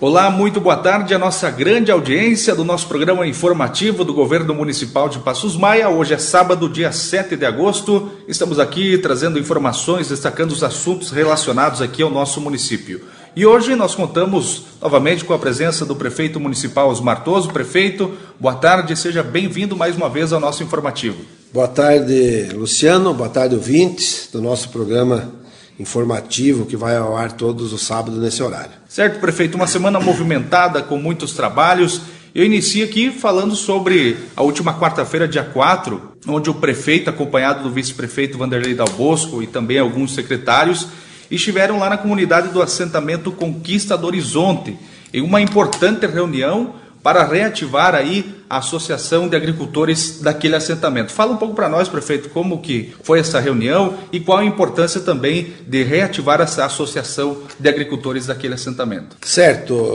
Olá, muito boa tarde. A nossa grande audiência do nosso programa informativo do Governo Municipal de Passos Maia. Hoje é sábado, dia 7 de agosto. Estamos aqui trazendo informações, destacando os assuntos relacionados aqui ao nosso município. E hoje nós contamos novamente com a presença do prefeito municipal Osmar Toso. Prefeito, boa tarde, seja bem-vindo mais uma vez ao nosso informativo. Boa tarde, Luciano. Boa tarde, ouvintes do nosso programa informativo que vai ao ar todos os sábados nesse horário. Certo, prefeito, uma semana movimentada com muitos trabalhos. Eu inicio aqui falando sobre a última quarta-feira, dia 4, onde o prefeito, acompanhado do vice-prefeito Vanderlei Dal Bosco e também alguns secretários, estiveram lá na comunidade do assentamento Conquista do Horizonte, em uma importante reunião para reativar aí a associação de agricultores daquele assentamento. Fala um pouco para nós, prefeito, como que foi essa reunião e qual a importância também de reativar essa associação de agricultores daquele assentamento. Certo.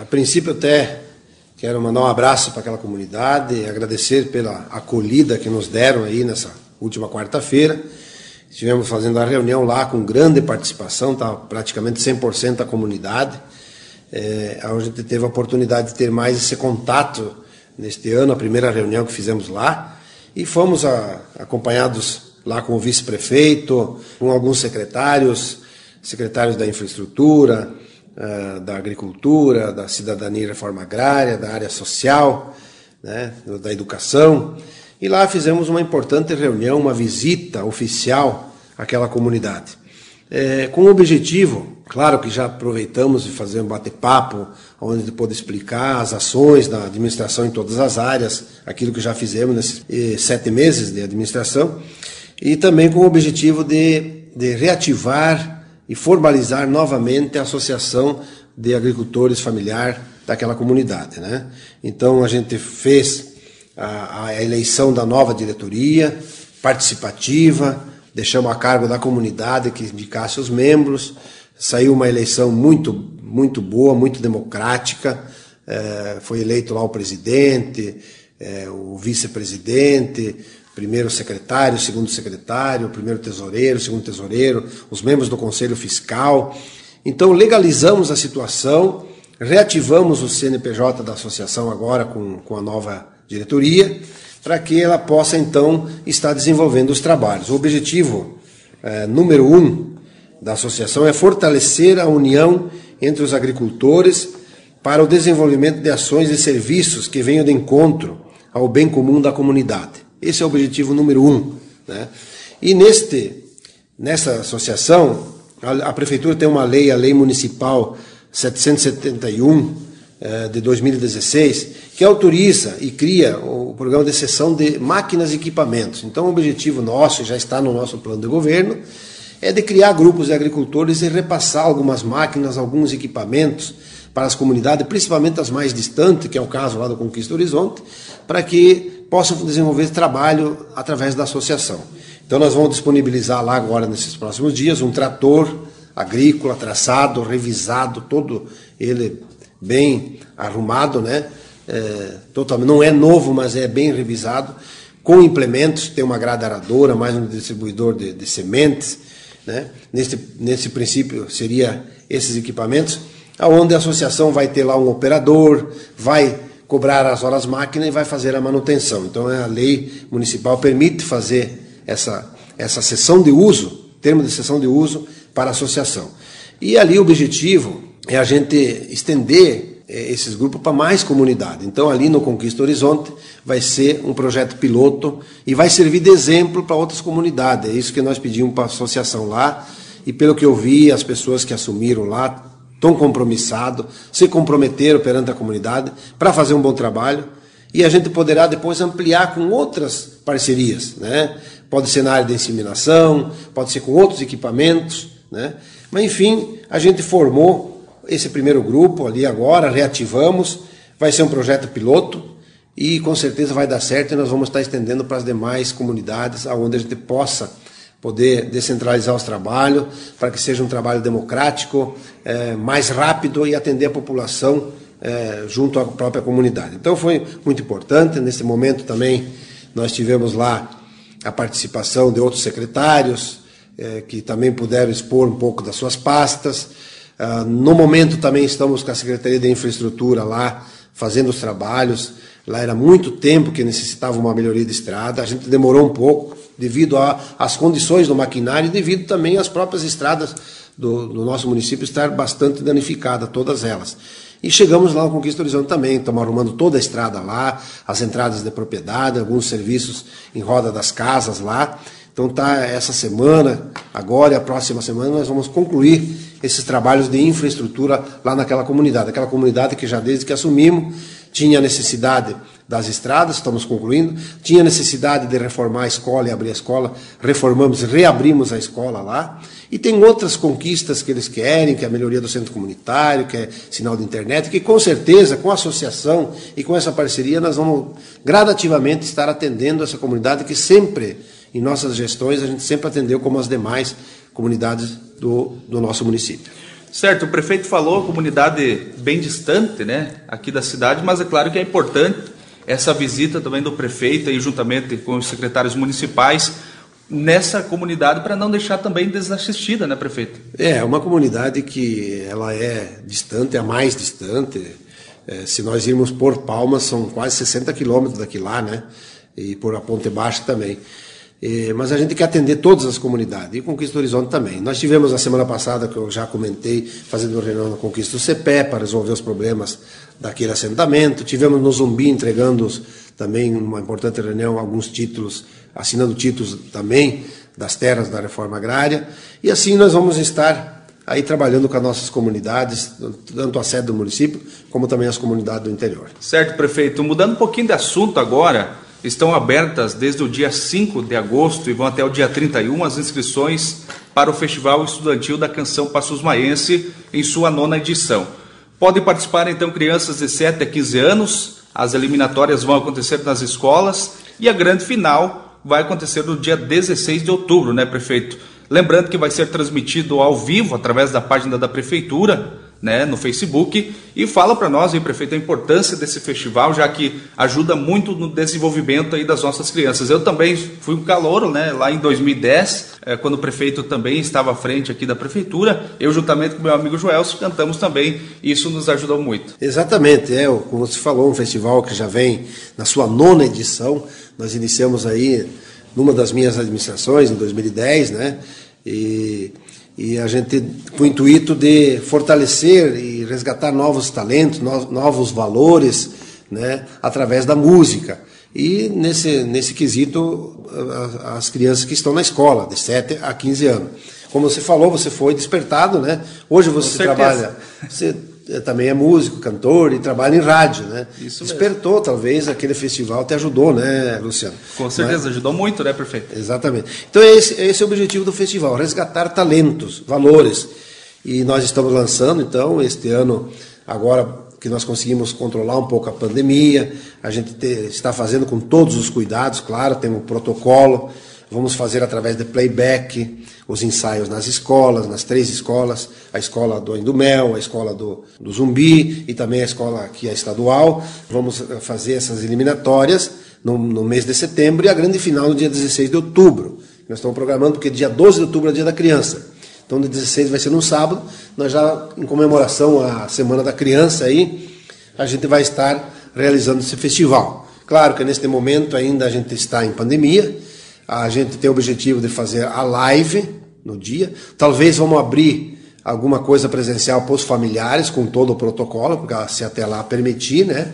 A princípio até quero mandar um abraço para aquela comunidade, agradecer pela acolhida que nos deram aí nessa última quarta-feira. Estivemos fazendo a reunião lá com grande participação, tá praticamente 100% da comunidade é, a gente teve a oportunidade de ter mais esse contato neste ano, a primeira reunião que fizemos lá, e fomos a, acompanhados lá com o vice-prefeito, com alguns secretários, secretários da infraestrutura, uh, da agricultura, da cidadania e reforma agrária, da área social, né, da educação, e lá fizemos uma importante reunião, uma visita oficial àquela comunidade é, com o objetivo, claro que já aproveitamos de fazer um bate-papo, onde pode explicar as ações da administração em todas as áreas, aquilo que já fizemos nesses eh, sete meses de administração, e também com o objetivo de, de reativar e formalizar novamente a Associação de Agricultores Familiar daquela comunidade. Né? Então a gente fez a, a eleição da nova diretoria participativa, deixamos a cargo da comunidade que indicasse os membros. Saiu uma eleição muito, muito boa, muito democrática. É, foi eleito lá o presidente, é, o vice-presidente, primeiro secretário, segundo secretário, primeiro tesoureiro, segundo tesoureiro, os membros do conselho fiscal. Então legalizamos a situação, reativamos o CNPJ da associação agora com, com a nova diretoria para que ela possa então estar desenvolvendo os trabalhos. O objetivo é, número um da associação é fortalecer a união entre os agricultores para o desenvolvimento de ações e serviços que venham de encontro ao bem comum da comunidade. Esse é o objetivo número um. Né? E neste, nessa associação, a, a prefeitura tem uma lei, a lei municipal 771 eh, de 2016, que autoriza e cria o programa de cessão de máquinas e equipamentos. Então, o objetivo nosso, já está no nosso plano de governo, é de criar grupos de agricultores e repassar algumas máquinas, alguns equipamentos para as comunidades, principalmente as mais distantes, que é o caso lá do Conquista Horizonte, para que possam desenvolver trabalho através da associação. Então, nós vamos disponibilizar lá agora, nesses próximos dias, um trator agrícola traçado, revisado, todo ele bem arrumado, né? É, totalmente, não é novo, mas é bem revisado, com implementos, tem uma grada aradora, mais um distribuidor de, de sementes, né? Nesse, nesse princípio seria esses equipamentos, aonde a associação vai ter lá um operador, vai cobrar as horas máquina e vai fazer a manutenção. Então a lei municipal permite fazer essa, essa sessão de uso, termo de sessão de uso para a associação. E ali o objetivo é a gente estender é, esses grupos para mais comunidade. Então, ali no Conquista Horizonte, vai ser um projeto piloto e vai servir de exemplo para outras comunidades. É isso que nós pedimos para a associação lá. E pelo que eu vi, as pessoas que assumiram lá estão compromissados, se comprometeram perante a comunidade para fazer um bom trabalho. E a gente poderá depois ampliar com outras parcerias. Né? Pode ser na área de inseminação, pode ser com outros equipamentos. Né? Mas, enfim, a gente formou esse primeiro grupo ali agora, reativamos, vai ser um projeto piloto e com certeza vai dar certo e nós vamos estar estendendo para as demais comunidades, aonde a gente possa poder descentralizar os trabalhos, para que seja um trabalho democrático, é, mais rápido e atender a população é, junto à própria comunidade. Então foi muito importante. Nesse momento também nós tivemos lá a participação de outros secretários, é, que também puderam expor um pouco das suas pastas Uh, no momento também estamos com a Secretaria de Infraestrutura lá fazendo os trabalhos. Lá era muito tempo que necessitava uma melhoria de estrada. A gente demorou um pouco devido às condições do maquinário e devido também às próprias estradas do, do nosso município estar bastante danificadas, todas elas. E chegamos lá no Conquista Horizonte também, estamos arrumando toda a estrada lá, as entradas de propriedade, alguns serviços em roda das casas lá. Então tá essa semana, agora e a próxima semana nós vamos concluir esses trabalhos de infraestrutura lá naquela comunidade, aquela comunidade que já desde que assumimos tinha necessidade das estradas, estamos concluindo, tinha necessidade de reformar a escola e abrir a escola, reformamos, reabrimos a escola lá, e tem outras conquistas que eles querem, que é a melhoria do centro comunitário, que é sinal de internet, que com certeza, com a associação e com essa parceria, nós vamos gradativamente estar atendendo essa comunidade que sempre, em nossas gestões, a gente sempre atendeu como as demais comunidades do, do nosso município. Certo, o prefeito falou comunidade bem distante, né, aqui da cidade, mas é claro que é importante essa visita também do prefeito e juntamente com os secretários municipais nessa comunidade para não deixar também desassistida, né, prefeito? É, uma comunidade que ela é distante, é a mais distante. É, se nós irmos por Palmas, são quase 60 quilômetros daqui lá, né? E por a Ponte Baixa também. É, mas a gente quer atender todas as comunidades e Conquista Horizonte também. Nós tivemos a semana passada, que eu já comentei, fazendo uma reunião na Conquista do CPE para resolver os problemas daquele assentamento. Tivemos no Zumbi entregando também uma importante reunião alguns títulos, assinando títulos também das terras da reforma agrária. E assim nós vamos estar aí trabalhando com as nossas comunidades, tanto a sede do município como também as comunidades do interior. Certo, prefeito. Mudando um pouquinho de assunto agora, Estão abertas desde o dia 5 de agosto e vão até o dia 31 as inscrições para o Festival Estudantil da Canção Passos Maense em sua nona edição. Podem participar então crianças de 7 a 15 anos, as eliminatórias vão acontecer nas escolas e a grande final vai acontecer no dia 16 de outubro, né, prefeito? Lembrando que vai ser transmitido ao vivo através da página da prefeitura né, no Facebook e fala para nós, aí, prefeito, a importância desse festival, já que ajuda muito no desenvolvimento aí das nossas crianças. Eu também fui um calouro, né, lá em 2010, é, quando o prefeito também estava à frente aqui da prefeitura, eu juntamente com meu amigo Joel cantamos também, e isso nos ajudou muito. Exatamente, é, como você falou, um festival que já vem na sua nona edição, nós iniciamos aí numa das minhas administrações, em 2010, né, e e a gente com o intuito de fortalecer e resgatar novos talentos, novos valores, né, através da música. E nesse, nesse quesito, as crianças que estão na escola, de 7 a 15 anos. Como você falou, você foi despertado, né? Hoje você trabalha, você também é músico, cantor e trabalha em rádio, né? Isso Despertou, mesmo. talvez, aquele festival te ajudou, né, Luciano? Com certeza, ajudou muito, né, prefeito? Exatamente. Então, esse, esse é o objetivo do festival, resgatar talentos, valores. E nós estamos lançando, então, este ano, agora que nós conseguimos controlar um pouco a pandemia, a gente te, está fazendo com todos os cuidados, claro, tem um protocolo, vamos fazer através de playback, os ensaios nas escolas, nas três escolas, a escola do Indumel, a escola do, do Zumbi e também a escola que é estadual. Vamos eh, fazer essas eliminatórias no, no mês de setembro e a grande final no dia 16 de outubro. Nós estamos programando porque dia 12 de outubro é dia da criança. Então, dia 16 vai ser no sábado. Nós já, em comemoração à Semana da Criança aí, a gente vai estar realizando esse festival. Claro que neste momento ainda a gente está em pandemia, a gente tem o objetivo de fazer a live no dia. Talvez vamos abrir alguma coisa presencial para os familiares, com todo o protocolo, porque se até lá permitir, né?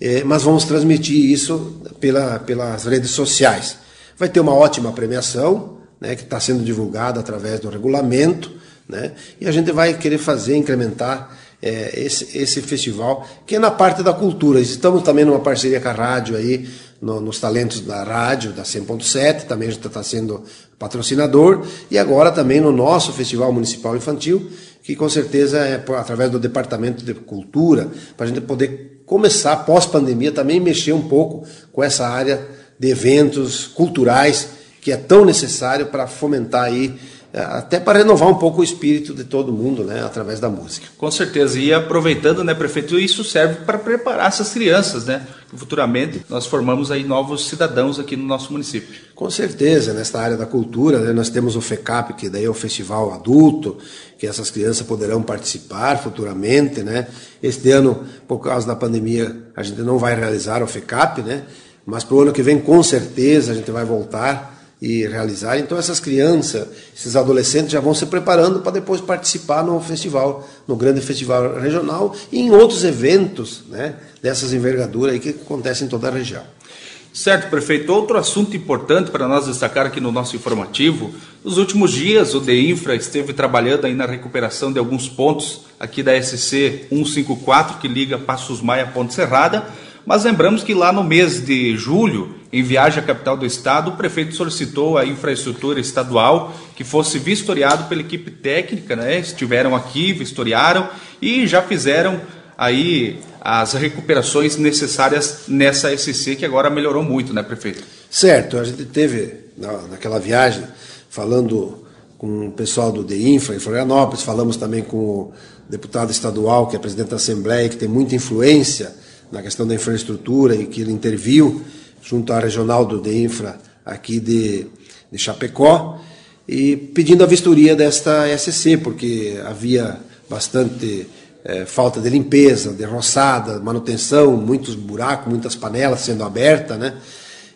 É, mas vamos transmitir isso pela, pelas redes sociais. Vai ter uma ótima premiação, né, que está sendo divulgada através do regulamento, né? E a gente vai querer fazer, incrementar é, esse, esse festival, que é na parte da cultura. Estamos também numa parceria com a rádio aí, no, nos talentos da rádio, da 100.7, também está sendo patrocinador, e agora também no nosso Festival Municipal Infantil, que com certeza é através do Departamento de Cultura, para a gente poder começar, pós-pandemia, também mexer um pouco com essa área de eventos culturais, que é tão necessário para fomentar aí até para renovar um pouco o espírito de todo mundo, né, através da música. Com certeza. E aproveitando, né, prefeito, isso serve para preparar essas crianças, né? Futuramente nós formamos aí novos cidadãos aqui no nosso município. Com certeza, nesta área da cultura, né, nós temos o FECAP, que daí é o festival adulto, que essas crianças poderão participar futuramente, né? Este ano, por causa da pandemia, a gente não vai realizar o FECAP, né? Mas para o ano que vem, com certeza, a gente vai voltar e realizar. Então essas crianças, esses adolescentes já vão se preparando para depois participar no festival, no grande festival regional e em outros eventos, né, dessas envergaduras que acontecem em toda a região. Certo, prefeito. Outro assunto importante para nós destacar aqui no nosso informativo, nos últimos dias o DEINFRA esteve trabalhando aí na recuperação de alguns pontos aqui da SC 154 que liga Passos Maia a Ponte Serrada, mas lembramos que lá no mês de julho, em viagem à capital do estado, o prefeito solicitou a infraestrutura estadual que fosse vistoriado pela equipe técnica, né? Estiveram aqui, vistoriaram e já fizeram aí as recuperações necessárias nessa SC que agora melhorou muito, né, prefeito? Certo, a gente teve naquela viagem falando com o pessoal do DEINFRA em Florianópolis, falamos também com o deputado estadual, que é presidente da Assembleia, que tem muita influência na questão da infraestrutura e que ele interviu junto à regional do DEINFRA aqui de, de Chapecó e pedindo a vistoria desta SC, porque havia bastante é, falta de limpeza, de roçada, manutenção, muitos buracos, muitas panelas sendo abertas, né?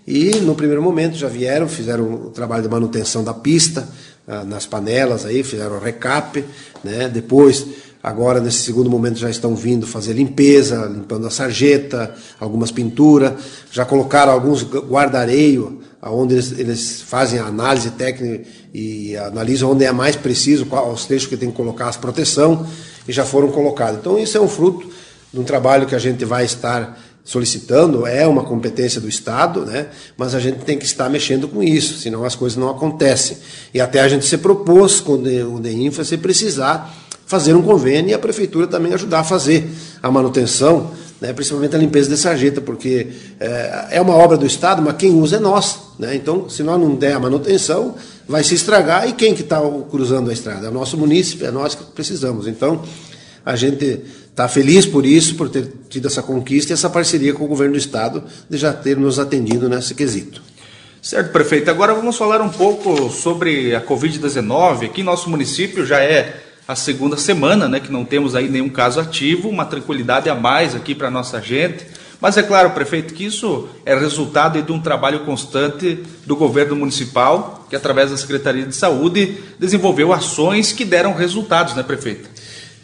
E no primeiro momento já vieram, fizeram o trabalho de manutenção da pista, ah, nas panelas aí, fizeram o recap, né? Depois Agora, nesse segundo momento, já estão vindo fazer limpeza, limpando a sarjeta, algumas pinturas. Já colocaram alguns guarda-areio, onde eles, eles, fazem a análise técnica e analisam onde é mais preciso, quais os trechos que tem que colocar as proteção, e já foram colocados. Então, isso é um fruto de um trabalho que a gente vai estar solicitando, é uma competência do Estado, né? mas a gente tem que estar mexendo com isso, senão as coisas não acontecem. E até a gente se propôs com o DEINFRA, se precisar, fazer um convênio e a prefeitura também ajudar a fazer a manutenção, né, principalmente a limpeza de sarjeta, porque é, é, uma obra do Estado, mas quem usa é nós. Né? Então, se nós não der a manutenção, vai se estragar e quem que está cruzando a estrada? É o nosso município, é nós que precisamos. Então, a gente está feliz por isso, por ter tido essa conquista e essa parceria com o governo do Estado de já ter nos atendido nesse quesito. Certo, prefeito. Agora vamos falar um pouco sobre a Covid-19. Aqui nosso município já é a segunda semana, né, que não temos aí nenhum caso ativo, uma tranquilidade a mais aqui para nossa gente. Mas é claro, prefeito, que isso é resultado de um trabalho constante do governo municipal, que através da Secretaria de Saúde desenvolveu ações que deram resultados, né, prefeito?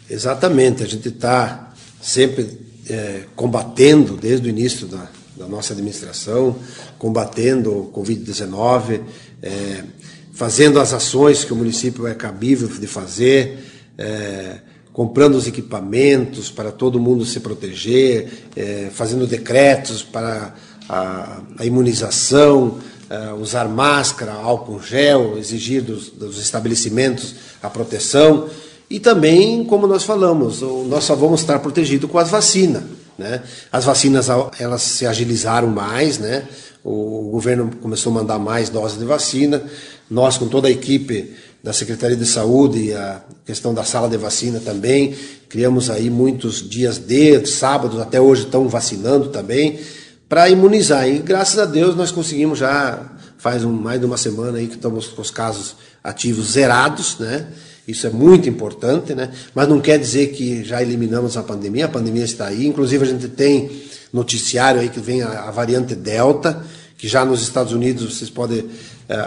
Exatamente, a gente está sempre é, combatendo desde o início da, da, nossa administração, combatendo o Covid-19, é, fazendo as ações que o município é cabível de fazer, é, comprando os equipamentos para todo mundo se proteger, é, fazendo decretos para a, a imunização, é, usar máscara, álcool gel, exigir dos, dos, estabelecimentos a proteção. E também, como nós falamos, nós só vamos estar protegidos com as vacinas. Né? As vacinas elas se agilizaram mais, né? o governo começou a mandar mais doses de vacina. Nós, com toda a equipe, da Secretaria de Saúde a questão da sala de vacina também. Criamos aí muitos dias de, sábados, até hoje estão vacinando também, para imunizar. E graças a Deus nós conseguimos já, faz um, mais de uma semana aí que estamos com os casos ativos zerados, né? Isso é muito importante, né? Mas não quer dizer que já eliminamos a pandemia, a pandemia está aí. Inclusive a gente tem noticiário aí que vem a, a variante Delta, que já nos Estados Unidos vocês podem uh,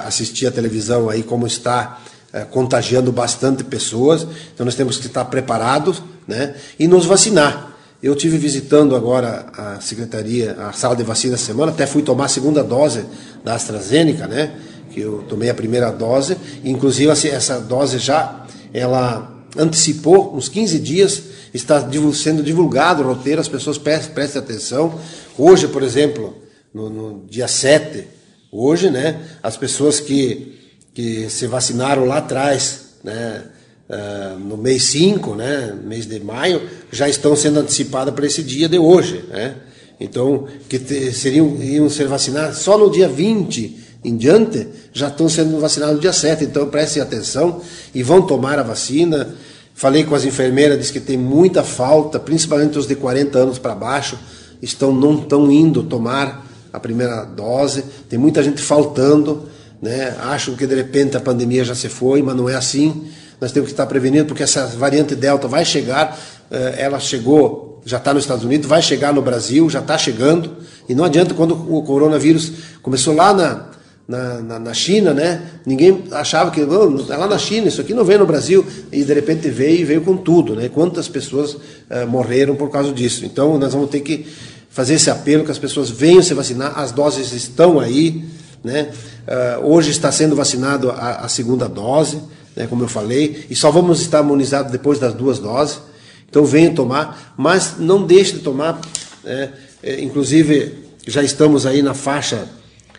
assistir a televisão aí como está é, contagiando bastante pessoas, então nós temos que estar preparados né, e nos vacinar. Eu tive visitando agora a secretaria, a sala de vacina semana, até fui tomar a segunda dose da AstraZeneca, né? Que eu tomei a primeira dose, inclusive essa dose já ela antecipou uns 15 dias, está sendo divulgado o roteiro, as pessoas prestem atenção. Hoje, por exemplo, no, no dia 7, hoje, né, as pessoas que que se vacinaram lá atrás, né, uh, no mês 5, né, mês de maio, já estão sendo antecipadas para esse dia de hoje. Né? Então, que te, seriam, iam ser vacinados só no dia 20 em diante já estão sendo vacinados no dia 7. Então prestem atenção e vão tomar a vacina. Falei com as enfermeiras, disse que tem muita falta, principalmente os de 40 anos para baixo, estão não estão indo tomar a primeira dose. Tem muita gente faltando, né? Acham que de repente a pandemia já se foi, mas não é assim. Nós temos que estar prevenindo porque essa variante Delta vai chegar. Eh, ela chegou, já está nos Estados Unidos, vai chegar no Brasil, já está chegando. E não adianta quando o coronavírus começou lá na, na, na, na, China, né? Ninguém achava que oh, lá na China, isso aqui não veio no Brasil e de repente veio e veio com tudo, né? Quantas pessoas uh, morreram por causa disso? Então nós vamos ter que fazer esse apelo que as pessoas venham se vacinar, as doses estão aí, né? Uh, hoje está sendo vacinado a, a segunda dose, né? Como eu falei, e só vamos estar imunizados depois das duas doses. Então venham tomar, mas não deixe de tomar. Né? É, inclusive já estamos aí na faixa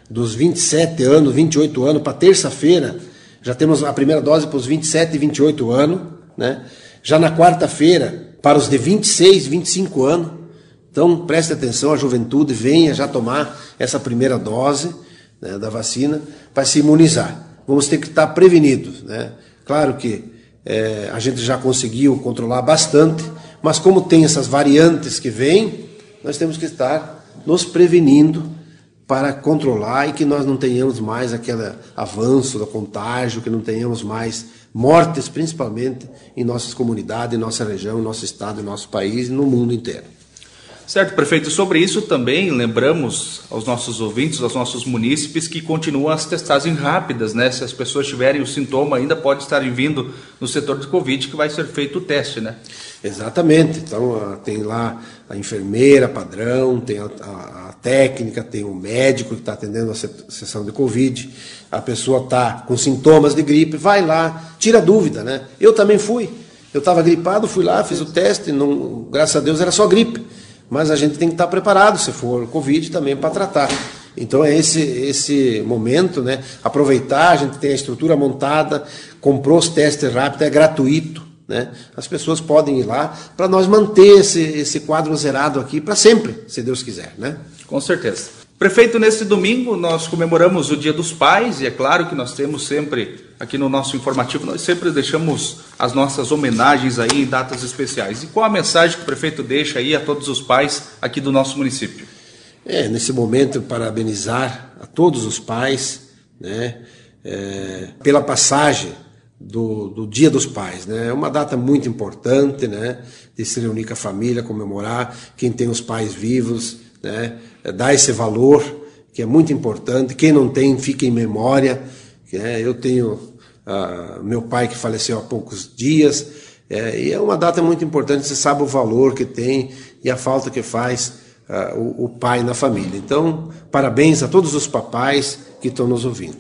dos 27 anos, 28 anos, para terça-feira, já temos a primeira dose para os 27 e 28 anos, né? Já na quarta-feira, para os de 26, 25 anos. Então, preste atenção, a juventude venha já tomar essa primeira dose né, da vacina para se imunizar. Vamos ter que estar prevenidos, né? Claro que é, a gente já conseguiu controlar bastante, mas como tem essas variantes que vêm, nós temos que estar nos prevenindo para controlar e que nós não tenhamos mais aquele avanço do contágio, que não tenhamos mais mortes, principalmente em nossas comunidades, em nossa região, em nosso estado, em nosso país e no mundo inteiro. Certo, prefeito. Sobre isso também lembramos aos nossos ouvintes, aos nossos munícipes, que continuam as testagens rápidas, né? Se as pessoas tiverem o sintoma, ainda pode estarem vindo no setor de Covid que vai ser feito o teste, né? Exatamente. Então tem lá a enfermeira padrão, tem a, a, a técnica, tem o médico que está atendendo a sessão de Covid. A pessoa está com sintomas de gripe, vai lá, tira dúvida, né? Eu também fui. Eu estava gripado, fui lá, fiz o teste, não, graças a Deus era só gripe mas a gente tem que estar preparado, se for Covid, também para tratar. Então é esse, esse momento, né? Aproveitar, a gente tem a estrutura montada, comprou os testes rápidos, é gratuito. Né? As pessoas podem ir lá para nós manter esse, esse quadro zerado aqui para sempre, se Deus quiser. Né? Com certeza. Prefeito, neste domingo nós comemoramos o Dia dos Pais e é claro que nós temos sempre aqui no nosso informativo, nós sempre deixamos as nossas homenagens aí em datas especiais. E qual a mensagem que o prefeito deixa aí a todos os pais aqui do nosso município? É, nesse momento, parabenizar a todos os pais né, é, pela passagem do, do, Dia dos Pais. Né? É uma data muito importante né, de se reunir com a família, comemorar quem tem os pais vivos né? dar esse valor que é muito importante. Quem não tem, fica em memória. Né? Eu tenho uh, meu pai que faleceu há poucos dias, é, e é uma data muito importante. Você sabe o valor que tem e a falta que faz uh, o, o pai na família. Então, parabéns a todos os papais que estão nos ouvindo.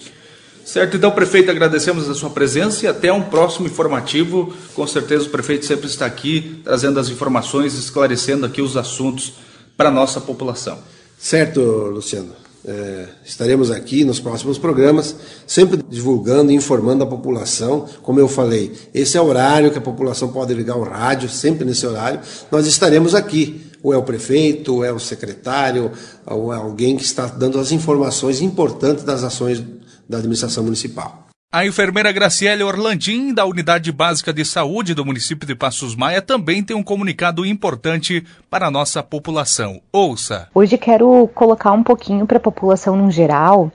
Certo, então, prefeito, agradecemos a sua presença e até um próximo informativo. Com certeza o prefeito sempre está aqui trazendo as informações, esclarecendo aqui os assuntos para a nossa população. Certo, Luciano. É, estaremos aqui nos próximos programas, sempre divulgando e informando a população. Como eu falei, esse é o horário que a população pode ligar o rádio, sempre nesse horário. Nós estaremos aqui. Ou é o prefeito, ou é o secretário, ou é alguém que está dando as informações importantes das ações da administração municipal. A enfermeira Graciele Orlandim, da Unidade Básica de Saúde do município de Passos Maia, também tem um comunicado importante para a nossa população. Ouça. Hoje quero colocar um pouquinho para a população no geral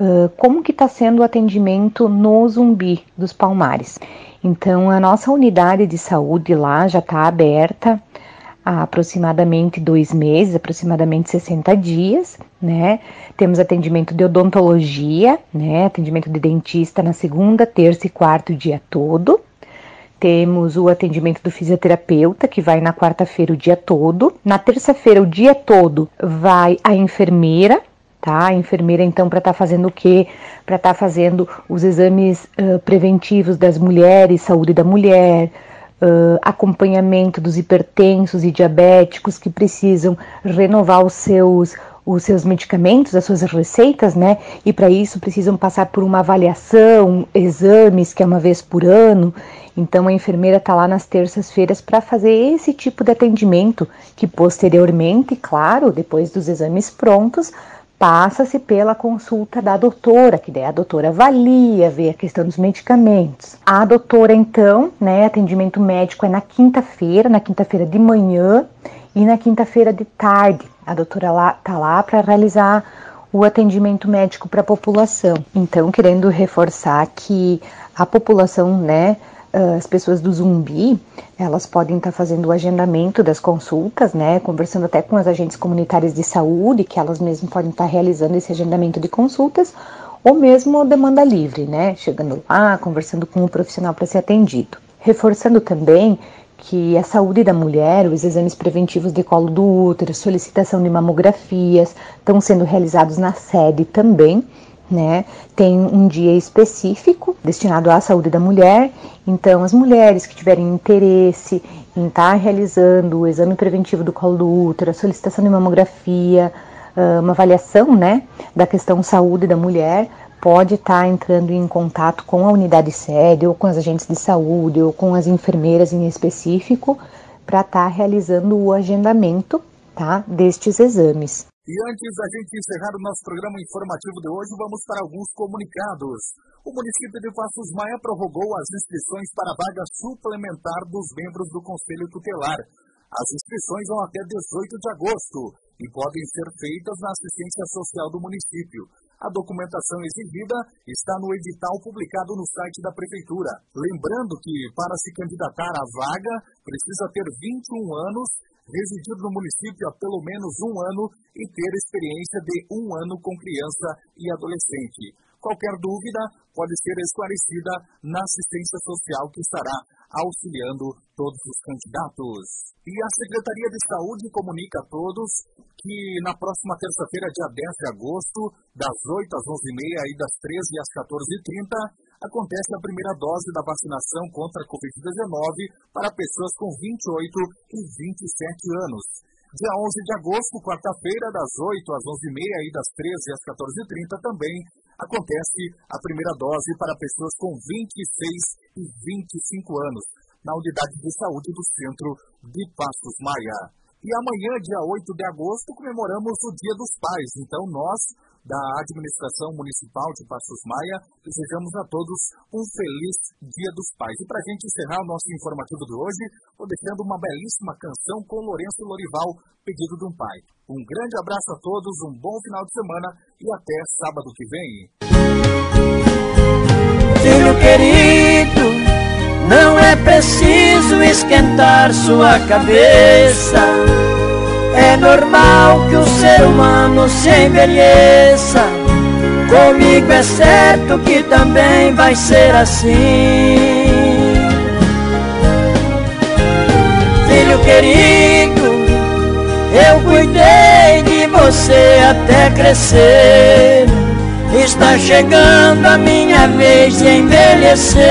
uh, como que está sendo o atendimento no Zumbi dos Palmares. Então, a nossa unidade de saúde lá já está aberta há aproximadamente dois meses, aproximadamente 60 dias, né? Temos atendimento de odontologia, né? Atendimento de dentista na segunda, terça e quarto dia todo. Temos o atendimento do fisioterapeuta, que vai na quarta-feira o dia todo. Na terça-feira, o dia todo, vai a enfermeira, tá? A enfermeira, então, para estar tá fazendo o quê? Para estar tá fazendo os exames uh, preventivos das mulheres, saúde da mulher, uh, acompanhamento dos hipertensos e diabéticos que precisam renovar os seus os seus medicamentos, as suas receitas, né? E para isso precisam passar por uma avaliação, exames, que é uma vez por ano. Então a enfermeira está lá nas terças-feiras para fazer esse tipo de atendimento, que posteriormente, claro, depois dos exames prontos, passa-se pela consulta da doutora, que daí a doutora avalia, vê a questão dos medicamentos. A doutora, então, né, atendimento médico é na quinta-feira, na quinta-feira de manhã e na quinta-feira de tarde. A doutora lá tá lá para realizar o atendimento médico para a população. Então, querendo reforçar que a população, né, as pessoas do zumbi, elas podem estar fazendo o agendamento das consultas, né, conversando até com as agentes comunitárias de saúde, que elas mesmas podem estar realizando esse agendamento de consultas, ou mesmo demanda livre, né, chegando lá, conversando com o profissional para ser atendido. Reforçando também que a saúde da mulher, os exames preventivos de colo do útero, solicitação de mamografias, estão sendo realizados na sede também, né? Tem um dia específico destinado à saúde da mulher, então as mulheres que tiverem interesse em estar tá realizando o exame preventivo do colo do útero, a solicitação de mamografia, ah, uma avaliação, né, da questão saúde da mulher, pode estar tá entrando em contato com a unidade sede ou com as agentes de saúde ou com as enfermeiras em específico para estar tá realizando o agendamento, tá, destes exames. E antes da gente encerrar o nosso programa informativo de hoje, vamos para alguns comunicados. O município de Passos Maia prorrogou as inscrições para a vaga suplementar dos membros do Conselho Tutelar. As inscrições vão até 18 de agosto e podem ser feitas na assistência social do município. A documentação exigida está no edital publicado no site da Prefeitura. Lembrando que, para se candidatar à vaga, precisa ter 21 anos residir no município há pelo menos um ano e ter experiência de um ano com criança e adolescente. Qualquer dúvida pode ser esclarecida na assistência social que estará auxiliando todos os candidatos. E a Secretaria de Saúde comunica a todos que na próxima terça-feira, dia 10 de agosto, das 8 às 11h30 e das 13 às 14h30, acontece a primeira dose da vacinação contra a Covid-19 para pessoas com 28 e 27 anos. Dia 11 de agosto, quarta-feira, das 8 às 11h30 e das 13 às 14h30 também, acontece a primeira dose para pessoas com 26 e 25 anos, na unidade de saúde do Centro de Passos Maia. E amanhã, dia 8 de agosto, comemoramos o Dia dos Pais. Então, nós da Administração Municipal de Passos Maia, desejamos a todos um feliz Dia dos Pais. E para a gente encerrar o nosso informativo de hoje, vou deixando uma belíssima canção com Lourenço Lorival, pedido de um pai. Um grande abraço a todos, um bom final de semana e até sábado que vem. Filho querido, não é preciso esquentar sua cabeça é normal que o ser humano se envelheça. Comigo é certo que também vai ser assim. Filho querido, eu cuidei de você até crescer. Está chegando a minha vez de envelhecer.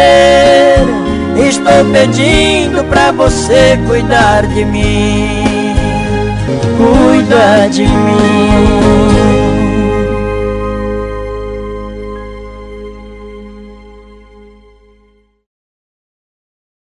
Estou pedindo pra você cuidar de mim cuida de mim.